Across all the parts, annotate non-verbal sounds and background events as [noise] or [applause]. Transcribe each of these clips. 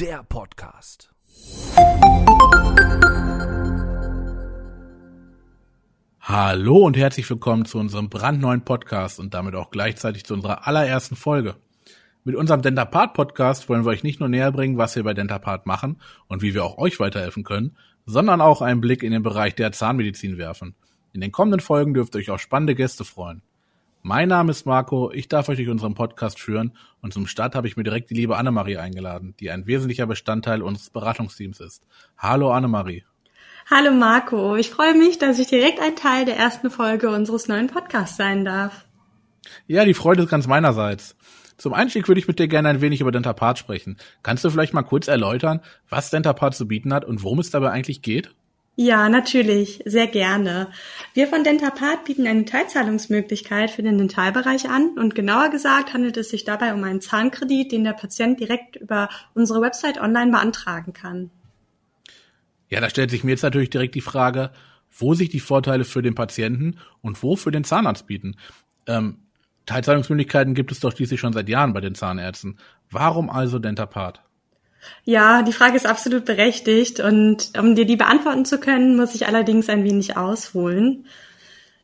der Podcast. Hallo und herzlich willkommen zu unserem brandneuen Podcast und damit auch gleichzeitig zu unserer allerersten Folge. Mit unserem Dentapart Podcast wollen wir euch nicht nur näher bringen, was wir bei Dentapart machen und wie wir auch euch weiterhelfen können, sondern auch einen Blick in den Bereich der Zahnmedizin werfen. In den kommenden Folgen dürft ihr euch auf spannende Gäste freuen. Mein Name ist Marco, ich darf euch durch unseren Podcast führen und zum Start habe ich mir direkt die liebe Annemarie eingeladen, die ein wesentlicher Bestandteil unseres Beratungsteams ist. Hallo Annemarie. Hallo Marco, ich freue mich, dass ich direkt ein Teil der ersten Folge unseres neuen Podcasts sein darf. Ja, die Freude ist ganz meinerseits. Zum Einstieg würde ich mit dir gerne ein wenig über Dentapart sprechen. Kannst du vielleicht mal kurz erläutern, was Dentapart zu bieten hat und worum es dabei eigentlich geht? Ja, natürlich, sehr gerne. Wir von Dentapart bieten eine Teilzahlungsmöglichkeit für den Dentalbereich an und genauer gesagt handelt es sich dabei um einen Zahnkredit, den der Patient direkt über unsere Website online beantragen kann. Ja, da stellt sich mir jetzt natürlich direkt die Frage, wo sich die Vorteile für den Patienten und wo für den Zahnarzt bieten. Ähm, Teilzahlungsmöglichkeiten gibt es doch schließlich schon seit Jahren bei den Zahnärzten. Warum also Dentapart? Ja, die Frage ist absolut berechtigt und um dir die beantworten zu können, muss ich allerdings ein wenig ausholen.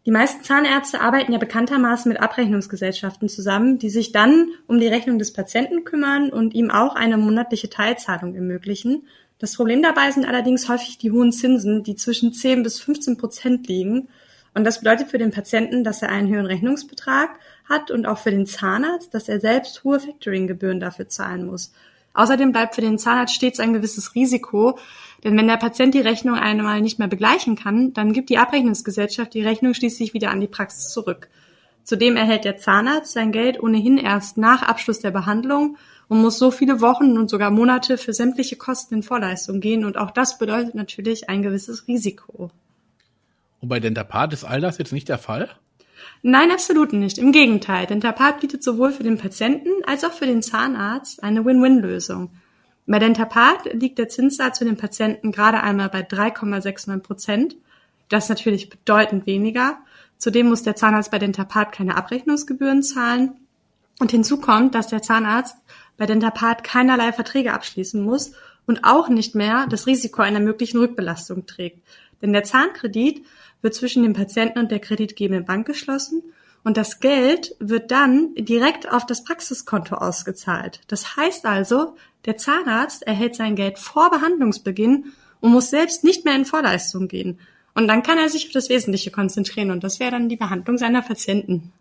Die meisten Zahnärzte arbeiten ja bekanntermaßen mit Abrechnungsgesellschaften zusammen, die sich dann um die Rechnung des Patienten kümmern und ihm auch eine monatliche Teilzahlung ermöglichen. Das Problem dabei sind allerdings häufig die hohen Zinsen, die zwischen 10 bis 15 Prozent liegen. Und das bedeutet für den Patienten, dass er einen höheren Rechnungsbetrag hat und auch für den Zahnarzt, dass er selbst hohe Factoring-Gebühren dafür zahlen muss. Außerdem bleibt für den Zahnarzt stets ein gewisses Risiko, denn wenn der Patient die Rechnung einmal nicht mehr begleichen kann, dann gibt die Abrechnungsgesellschaft die Rechnung schließlich wieder an die Praxis zurück. Zudem erhält der Zahnarzt sein Geld ohnehin erst nach Abschluss der Behandlung und muss so viele Wochen und sogar Monate für sämtliche Kosten in Vorleistung gehen und auch das bedeutet natürlich ein gewisses Risiko. Und bei Dentapart ist all das jetzt nicht der Fall? Nein, absolut nicht. Im Gegenteil, Dentapart bietet sowohl für den Patienten als auch für den Zahnarzt eine Win-Win-Lösung. Bei Dentapart liegt der Zinssatz für den Patienten gerade einmal bei 3,69 Prozent. Das ist natürlich bedeutend weniger. Zudem muss der Zahnarzt bei Dentapart keine Abrechnungsgebühren zahlen. Und hinzu kommt, dass der Zahnarzt bei Dentapart keinerlei Verträge abschließen muss und auch nicht mehr das Risiko einer möglichen Rückbelastung trägt. Denn der Zahnkredit wird zwischen dem Patienten und der kreditgebenden Bank geschlossen und das Geld wird dann direkt auf das Praxiskonto ausgezahlt. Das heißt also, der Zahnarzt erhält sein Geld vor Behandlungsbeginn und muss selbst nicht mehr in Vorleistung gehen. Und dann kann er sich auf das Wesentliche konzentrieren und das wäre dann die Behandlung seiner Patienten.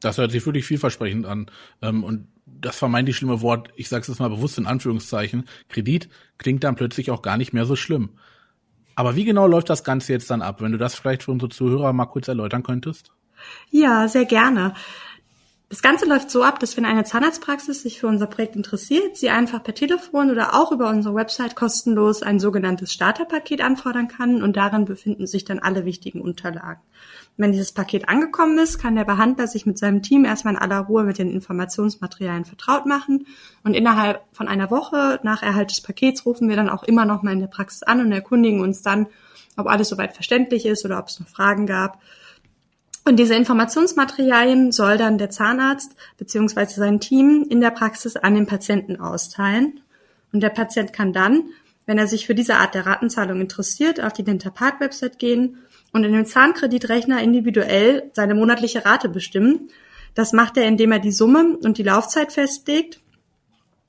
Das hört sich wirklich vielversprechend an. Ähm, und das vermeintlich schlimme Wort, ich sage es mal bewusst in Anführungszeichen, Kredit, klingt dann plötzlich auch gar nicht mehr so schlimm. Aber wie genau läuft das Ganze jetzt dann ab? Wenn du das vielleicht für unsere Zuhörer mal kurz erläutern könntest? Ja, sehr gerne. Das Ganze läuft so ab, dass wenn eine Zahnarztpraxis sich für unser Projekt interessiert, sie einfach per Telefon oder auch über unsere Website kostenlos ein sogenanntes Starterpaket anfordern kann und darin befinden sich dann alle wichtigen Unterlagen. Wenn dieses Paket angekommen ist, kann der Behandler sich mit seinem Team erstmal in aller Ruhe mit den Informationsmaterialien vertraut machen und innerhalb von einer Woche nach Erhalt des Pakets rufen wir dann auch immer noch mal in der Praxis an und erkundigen uns dann, ob alles soweit verständlich ist oder ob es noch Fragen gab. Und diese Informationsmaterialien soll dann der Zahnarzt beziehungsweise sein Team in der Praxis an den Patienten austeilen. Und der Patient kann dann, wenn er sich für diese Art der Ratenzahlung interessiert, auf die Dentapart-Website gehen und in dem Zahnkreditrechner individuell seine monatliche Rate bestimmen. Das macht er, indem er die Summe und die Laufzeit festlegt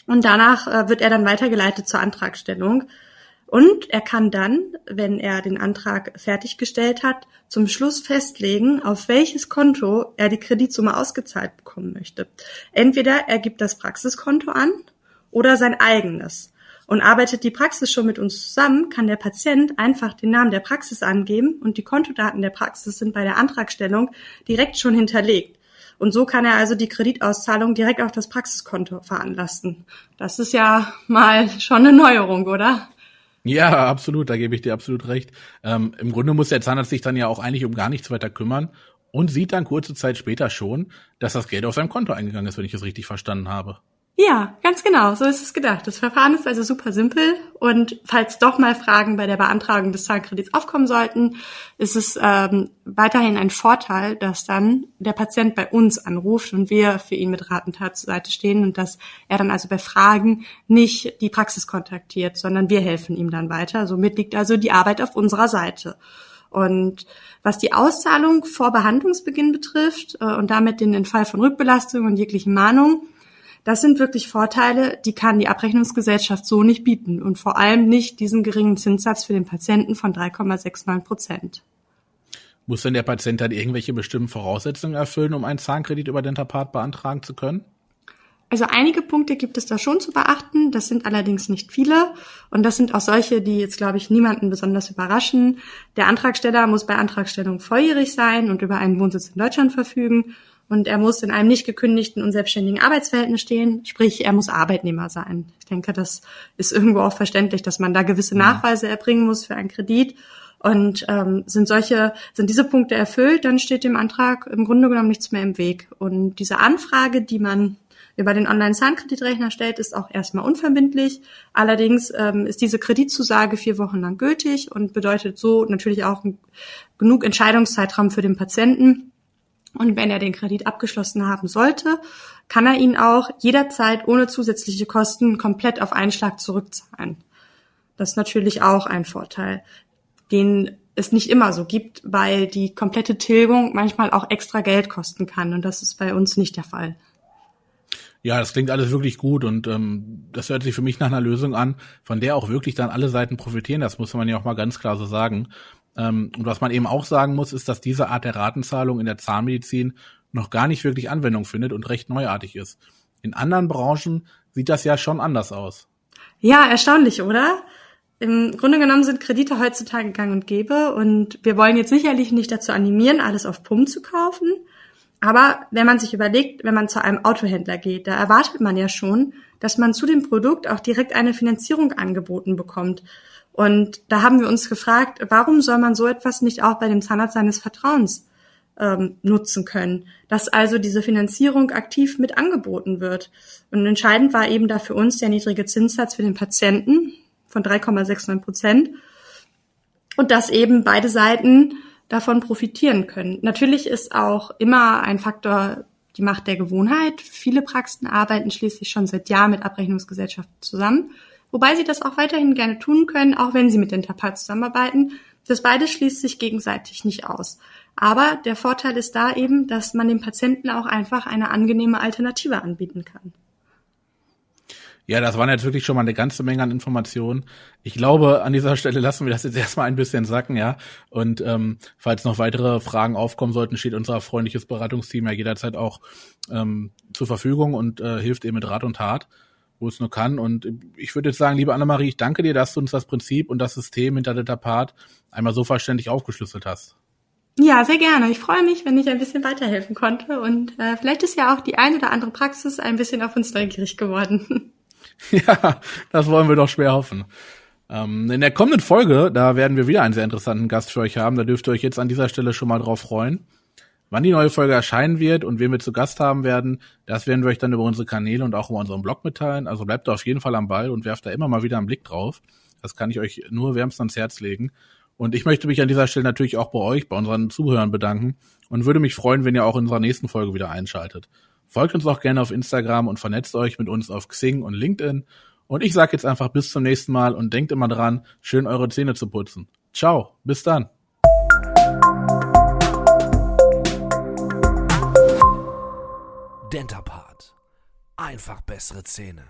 und danach äh, wird er dann weitergeleitet zur Antragstellung. Und er kann dann, wenn er den Antrag fertiggestellt hat, zum Schluss festlegen, auf welches Konto er die Kreditsumme ausgezahlt bekommen möchte. Entweder er gibt das Praxiskonto an oder sein eigenes. Und arbeitet die Praxis schon mit uns zusammen, kann der Patient einfach den Namen der Praxis angeben und die Kontodaten der Praxis sind bei der Antragstellung direkt schon hinterlegt. Und so kann er also die Kreditauszahlung direkt auf das Praxiskonto veranlassen. Das ist ja mal schon eine Neuerung, oder? Ja, absolut, da gebe ich dir absolut recht. Ähm, Im Grunde muss der Zahnarzt sich dann ja auch eigentlich um gar nichts weiter kümmern und sieht dann kurze Zeit später schon, dass das Geld auf seinem Konto eingegangen ist, wenn ich es richtig verstanden habe. Ja, ganz genau, so ist es gedacht. Das Verfahren ist also super simpel und falls doch mal Fragen bei der Beantragung des Zahnkredits aufkommen sollten, ist es ähm, weiterhin ein Vorteil, dass dann der Patient bei uns anruft und wir für ihn mit Rat und Tat zur Seite stehen und dass er dann also bei Fragen nicht die Praxis kontaktiert, sondern wir helfen ihm dann weiter. Somit liegt also die Arbeit auf unserer Seite. Und was die Auszahlung vor Behandlungsbeginn betrifft äh, und damit den Fall von Rückbelastung und jeglichen Mahnung, das sind wirklich Vorteile, die kann die Abrechnungsgesellschaft so nicht bieten und vor allem nicht diesen geringen Zinssatz für den Patienten von 3,69 Prozent. Muss denn der Patient dann irgendwelche bestimmten Voraussetzungen erfüllen, um einen Zahnkredit über Dentapart beantragen zu können? Also einige Punkte gibt es da schon zu beachten, das sind allerdings nicht viele und das sind auch solche, die jetzt, glaube ich, niemanden besonders überraschen. Der Antragsteller muss bei Antragstellung volljährig sein und über einen Wohnsitz in Deutschland verfügen und er muss in einem nicht gekündigten und selbstständigen Arbeitsverhältnis stehen, sprich er muss Arbeitnehmer sein. Ich denke, das ist irgendwo auch verständlich, dass man da gewisse Nachweise erbringen muss für einen Kredit. Und ähm, sind solche, sind diese Punkte erfüllt, dann steht dem Antrag im Grunde genommen nichts mehr im Weg. Und diese Anfrage, die man über den Online-Zahnkreditrechnern stellt, ist auch erstmal unverbindlich. Allerdings ähm, ist diese Kreditzusage vier Wochen lang gültig und bedeutet so natürlich auch genug Entscheidungszeitraum für den Patienten und wenn er den Kredit abgeschlossen haben sollte, kann er ihn auch jederzeit ohne zusätzliche Kosten komplett auf einen Schlag zurückzahlen. Das ist natürlich auch ein Vorteil, den es nicht immer so gibt, weil die komplette Tilgung manchmal auch extra Geld kosten kann. Und das ist bei uns nicht der Fall. Ja, das klingt alles wirklich gut und ähm, das hört sich für mich nach einer Lösung an, von der auch wirklich dann alle Seiten profitieren. Das muss man ja auch mal ganz klar so sagen. Ähm, und was man eben auch sagen muss, ist, dass diese Art der Ratenzahlung in der Zahnmedizin noch gar nicht wirklich Anwendung findet und recht neuartig ist. In anderen Branchen sieht das ja schon anders aus. Ja, erstaunlich, oder? Im Grunde genommen sind Kredite heutzutage gang und gäbe und wir wollen jetzt sicherlich nicht dazu animieren, alles auf Pump zu kaufen. Aber wenn man sich überlegt, wenn man zu einem Autohändler geht, da erwartet man ja schon, dass man zu dem Produkt auch direkt eine Finanzierung angeboten bekommt. Und da haben wir uns gefragt, warum soll man so etwas nicht auch bei dem Zahnarzt seines Vertrauens ähm, nutzen können, dass also diese Finanzierung aktiv mit angeboten wird. Und entscheidend war eben da für uns der niedrige Zinssatz für den Patienten von 3,69 Prozent und dass eben beide Seiten davon profitieren können. Natürlich ist auch immer ein Faktor die Macht der Gewohnheit. Viele Praxen arbeiten schließlich schon seit Jahren mit Abrechnungsgesellschaften zusammen wobei sie das auch weiterhin gerne tun können, auch wenn sie mit den Tapats zusammenarbeiten. Das beides schließt sich gegenseitig nicht aus. Aber der Vorteil ist da eben, dass man dem Patienten auch einfach eine angenehme Alternative anbieten kann. Ja, das waren jetzt wirklich schon mal eine ganze Menge an Informationen. Ich glaube, an dieser Stelle lassen wir das jetzt erstmal ein bisschen sacken, ja. Und ähm, falls noch weitere Fragen aufkommen sollten, steht unser freundliches Beratungsteam ja jederzeit auch ähm, zur Verfügung und äh, hilft eben mit Rat und Tat wo es nur kann. Und ich würde jetzt sagen, liebe Annemarie, ich danke dir, dass du uns das Prinzip und das System hinter der Part einmal so verständlich aufgeschlüsselt hast. Ja, sehr gerne. Ich freue mich, wenn ich ein bisschen weiterhelfen konnte. Und äh, vielleicht ist ja auch die ein oder andere Praxis ein bisschen auf uns neugierig geworden. [laughs] ja, das wollen wir doch schwer hoffen. Ähm, in der kommenden Folge, da werden wir wieder einen sehr interessanten Gast für euch haben. Da dürft ihr euch jetzt an dieser Stelle schon mal drauf freuen. Wann die neue Folge erscheinen wird und wen wir zu Gast haben werden, das werden wir euch dann über unsere Kanäle und auch über unseren Blog mitteilen. Also bleibt da auf jeden Fall am Ball und werft da immer mal wieder einen Blick drauf. Das kann ich euch nur wärmstens ans Herz legen. Und ich möchte mich an dieser Stelle natürlich auch bei euch, bei unseren Zuhörern bedanken und würde mich freuen, wenn ihr auch in unserer nächsten Folge wieder einschaltet. Folgt uns auch gerne auf Instagram und vernetzt euch mit uns auf Xing und LinkedIn. Und ich sage jetzt einfach bis zum nächsten Mal und denkt immer dran, schön eure Zähne zu putzen. Ciao, bis dann. Dentapart. Einfach bessere Zähne.